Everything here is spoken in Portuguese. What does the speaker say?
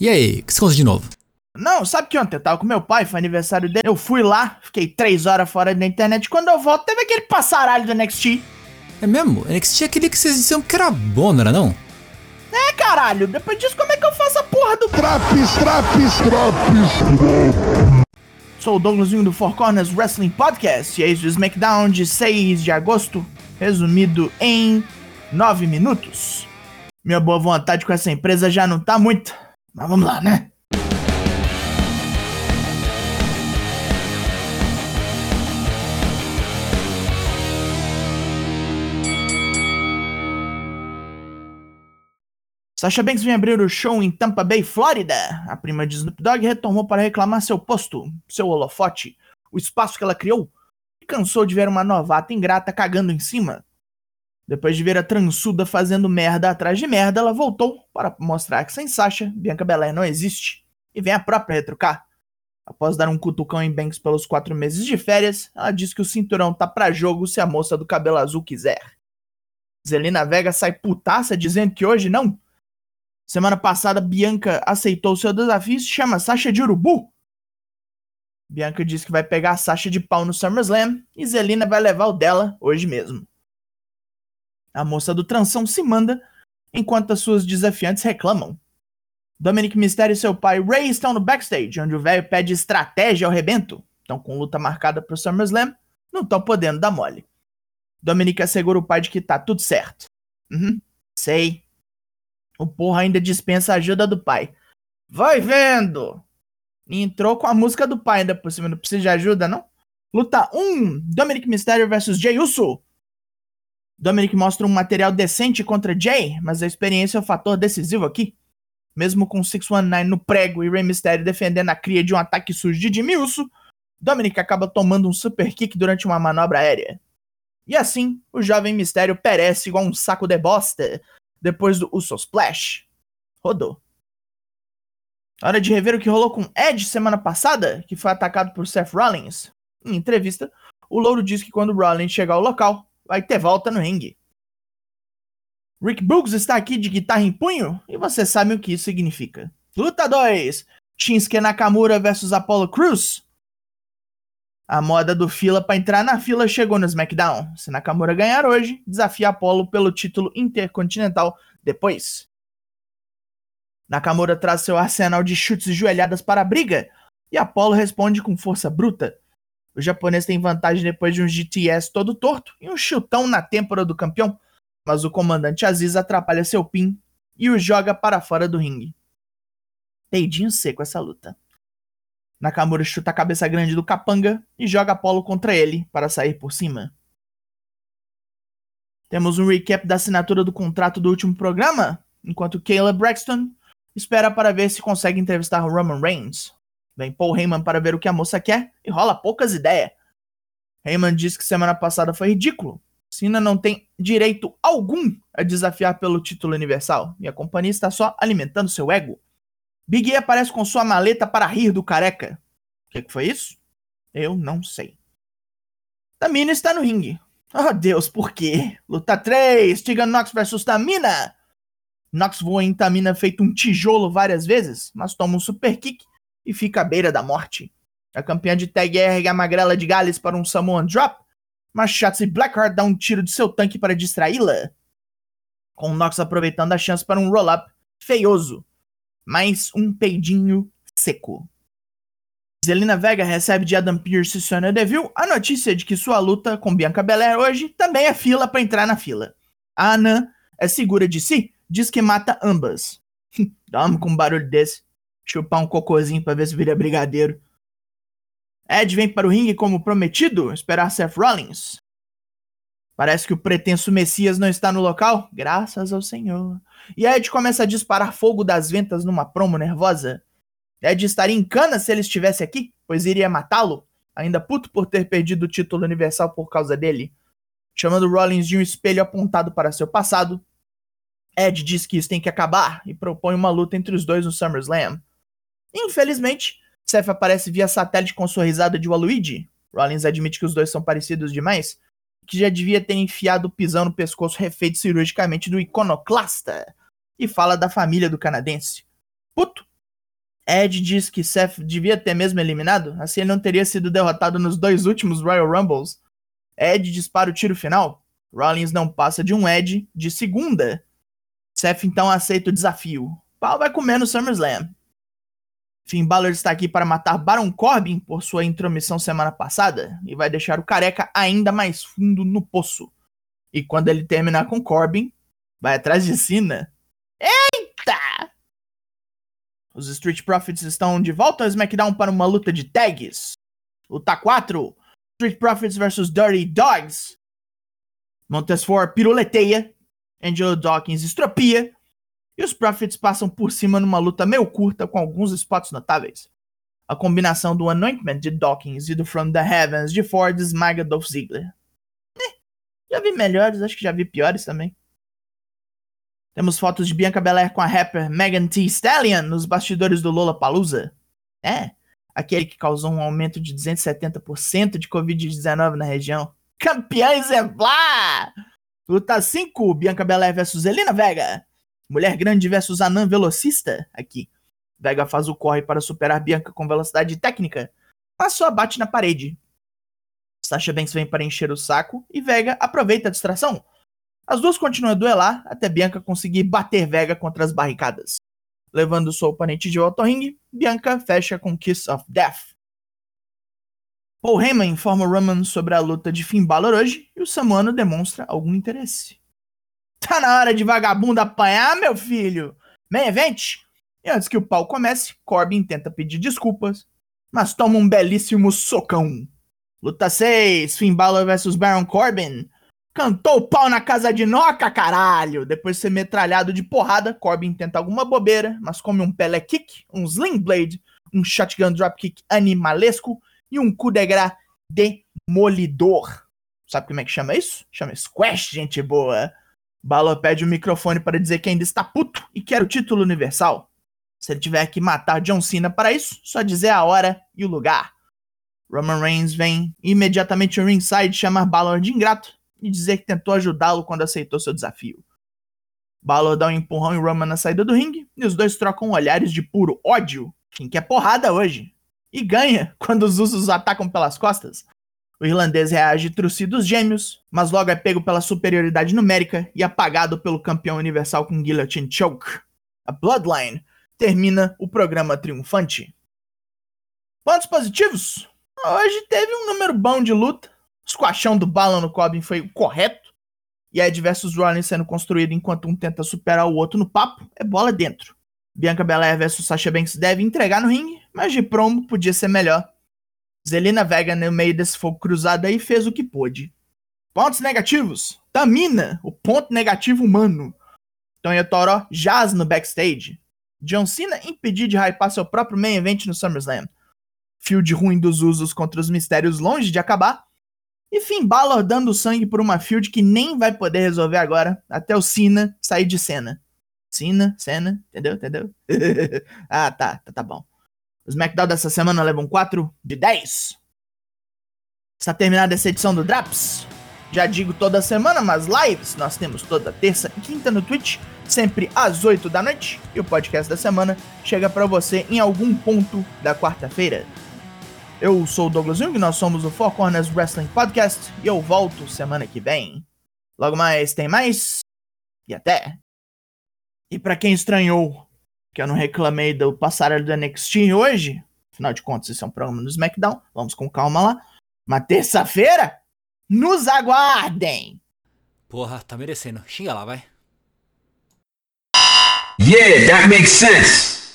E aí, o que você conta de novo? Não, sabe que ontem eu tava com meu pai, foi aniversário dele. Eu fui lá, fiquei três horas fora da internet. Quando eu volto, teve aquele passaralho do NXT. É mesmo? NXT é aquele que vocês disseram que era bom, não era não? É, caralho, depois disso, como é que eu faço a porra do. Traps, traps, traps. Sou o Douglasinho do Four Corners Wrestling Podcast e eis o SmackDown de 6 de agosto, resumido em 9 minutos. Minha boa vontade com essa empresa já não tá muito, mas vamos lá, né? Sasha Banks vem abrir o show em Tampa Bay, Flórida. A prima de Snoop Dogg retornou para reclamar seu posto, seu holofote, o espaço que ela criou, e cansou de ver uma novata ingrata cagando em cima. Depois de ver a transuda fazendo merda atrás de merda, ela voltou para mostrar que sem Sasha, Bianca Belair não existe, e vem a própria retrucar. Após dar um cutucão em Banks pelos quatro meses de férias, ela diz que o cinturão tá pra jogo se a moça do cabelo azul quiser. Zelina Vega sai putaça dizendo que hoje não, Semana passada, Bianca aceitou seu desafio e se chama Sasha de Urubu. Bianca diz que vai pegar a Sasha de pau no SummerSlam e Zelina vai levar o dela hoje mesmo. A moça do tranção se manda, enquanto as suas desafiantes reclamam. Dominic Mysterio e seu pai Ray estão no backstage, onde o velho pede estratégia ao rebento. Estão com luta marcada pro SummerSlam, não estão podendo dar mole. Dominic assegura o pai de que tá tudo certo. Uhum, sei, o porra ainda dispensa a ajuda do pai. Vai vendo! E entrou com a música do pai ainda por cima. Não precisa de ajuda, não? Luta 1: Dominic Mysterio versus Jay Uso. Dominic mostra um material decente contra Jay, mas a experiência é o fator decisivo aqui. Mesmo com 619 no prego e Rey Mysterio defendendo a cria de um ataque sujo de Jimmy Uso, Dominic acaba tomando um super kick durante uma manobra aérea. E assim, o jovem Mistério perece igual um saco de bosta, depois do Uso Splash. Rodou. Hora de rever o que rolou com Edge semana passada, que foi atacado por Seth Rollins. Em entrevista, o Louro diz que quando Rollins chegar ao local, vai ter volta no ringue. Rick Boogs está aqui de guitarra em punho e você sabe o que isso significa. Luta 2: Shinsuke Nakamura versus Apollo Crews. A moda do fila para entrar na fila chegou no SmackDown. Se Nakamura ganhar hoje, desafia Apollo pelo título intercontinental depois. Nakamura traz seu arsenal de chutes e joelhadas para a briga, e Apollo responde com força bruta. O japonês tem vantagem depois de um GTS todo torto e um chutão na têmpora do campeão, mas o comandante Aziz atrapalha seu pin e o joga para fora do ringue. Peidinho seco essa luta. Nakamura chuta a cabeça grande do capanga e joga Apollo contra ele para sair por cima. Temos um recap da assinatura do contrato do último programa, enquanto Caleb Braxton espera para ver se consegue entrevistar Roman Reigns. Vem Paul Heyman para ver o que a moça quer e rola poucas ideias. Heyman diz que semana passada foi ridículo. Cena não tem direito algum a desafiar pelo título universal e a companhia está só alimentando seu ego. Big E aparece com sua maleta para rir do careca. O que, que, foi isso? Eu não sei. Tamina está no ringue. Oh Deus, por quê? Luta 3, Tegan Nox versus Tamina. Nox voa em Tamina feito um tijolo várias vezes, mas toma um super kick e fica à beira da morte. A campeã de tag ergue a magrela de Gales para um Samoan Drop, mas Shotzi Blackheart dá um tiro de seu tanque para distraí-la. Com Nox aproveitando a chance para um roll-up feioso mais um peidinho seco. Zelina Vega recebe de Adam Pearce e Sonya Deville a notícia de que sua luta com Bianca Belair hoje também é fila para entrar na fila. A Anã é segura de si, diz que mata ambas. Dá-me com um barulho desse. Chupar um cocôzinho pra ver se vira brigadeiro. Ed vem para o ringue como prometido, esperar Seth Rollins. Parece que o pretenso Messias não está no local, graças ao Senhor. E Ed começa a disparar fogo das ventas numa promo nervosa. Ed estaria em cana se ele estivesse aqui, pois iria matá-lo, ainda puto por ter perdido o título universal por causa dele. Chamando Rollins de um espelho apontado para seu passado, Ed diz que isso tem que acabar e propõe uma luta entre os dois no SummerSlam. Infelizmente, Seth aparece via satélite com sua risada de Waluigi. Rollins admite que os dois são parecidos demais, que já devia ter enfiado o pisão no pescoço refeito cirurgicamente do iconoclasta, e fala da família do canadense. Puto, Ed diz que Seth devia ter mesmo eliminado, assim ele não teria sido derrotado nos dois últimos Royal Rumbles. Ed dispara o tiro final. Rollins não passa de um Ed de segunda. Seth então aceita o desafio. Pau vai comer no SummerSlam. Finn Balor está aqui para matar Baron Corbin por sua intromissão semana passada e vai deixar o careca ainda mais fundo no poço. E quando ele terminar com Corbin, vai atrás de Cena. Eita! Os Street Profits estão de volta ao SmackDown para uma luta de tags. Luta 4. Street Profits vs Dirty Dogs. Montesfort piruleteia. Angelo Dawkins estropia. E os Profits passam por cima numa luta meio curta com alguns spots notáveis. A combinação do Anointment de Dawkins e do From the Heavens de Ford esmaga Dolph Ziggler. Eh, já vi melhores, acho que já vi piores também. Temos fotos de Bianca Belair com a rapper Megan Thee Stallion nos bastidores do Lollapalooza. É, aquele que causou um aumento de 270% de Covid-19 na região. Campeã exemplar! Luta 5, Bianca Belair vs Zelina Vega. Mulher Grande vs Anã Velocista, aqui. Vega faz o corre para superar Bianca com velocidade técnica, mas só bate na parede. Sasha Banks vem para encher o saco e Vega aproveita a distração. As duas continuam a duelar até Bianca conseguir bater Vega contra as barricadas. Levando sua oponente de volta ao ringue, Bianca fecha com Kiss of Death. Paul Heyman informa Roman sobre a luta de Finn Balor hoje e o Samuano demonstra algum interesse. Tá na hora de vagabundo apanhar, meu filho! Main event! E antes que o pau comece, Corbin tenta pedir desculpas, mas toma um belíssimo socão. Luta 6, Finn Balor vs Baron Corbin. Cantou o pau na casa de Noca, caralho! Depois de ser metralhado de porrada, Corbin tenta alguma bobeira, mas come um Pele Kick, um Sling Blade, um Shotgun Dropkick animalesco e um coup de gras demolidor. Sabe como é que chama isso? Chama Squash, gente boa. Balor pede o microfone para dizer que ainda está puto e quer o título universal. Se ele tiver que matar John Cena para isso, só dizer a hora e o lugar. Roman Reigns vem imediatamente ao ringside chamar Balor de ingrato e dizer que tentou ajudá-lo quando aceitou seu desafio. Balor dá um empurrão em Roman na saída do ringue e os dois trocam olhares de puro ódio. Quem quer porrada hoje? E ganha quando os usos atacam pelas costas. O irlandês reage trucido dos gêmeos, mas logo é pego pela superioridade numérica e apagado pelo campeão universal com Guillotine Choke. A Bloodline termina o programa triunfante. Pontos positivos? Hoje teve um número bom de luta. O squashão do Balon no Corbin foi o correto. E aí diversos Rollins sendo construído enquanto um tenta superar o outro no papo, é bola dentro. Bianca Belair vs Sasha Banks deve entregar no ringue, mas de promo podia ser melhor. Zelina Vega no meio desse fogo cruzado aí fez o que pôde. Pontos negativos. Tamina, o ponto negativo humano. Tonha Toro jaz no backstage. John Cena impedir de hypar seu próprio main event no SummerSlam. Field ruim dos usos contra os mistérios longe de acabar. E Finn Balor dando sangue por uma field que nem vai poder resolver agora, até o Cena sair de cena. Cena, cena, entendeu? Entendeu? ah, tá, tá, tá bom. Os SmackDown dessa semana levam 4 de 10. Está terminada essa edição do Draps. Já digo toda semana, mas lives nós temos toda terça e quinta no Twitch, sempre às 8 da noite. E o podcast da semana chega para você em algum ponto da quarta-feira. Eu sou o Douglas Jung, nós somos o Four Corners Wrestling Podcast e eu volto semana que vem. Logo mais tem mais e até. E para quem estranhou que eu não reclamei do passarelo do NXT hoje, afinal de contas isso é um programa no SmackDown, vamos com calma lá. Mas terça-feira, nos aguardem! Porra, tá merecendo. Xinga lá, vai. Yeah, that makes sense.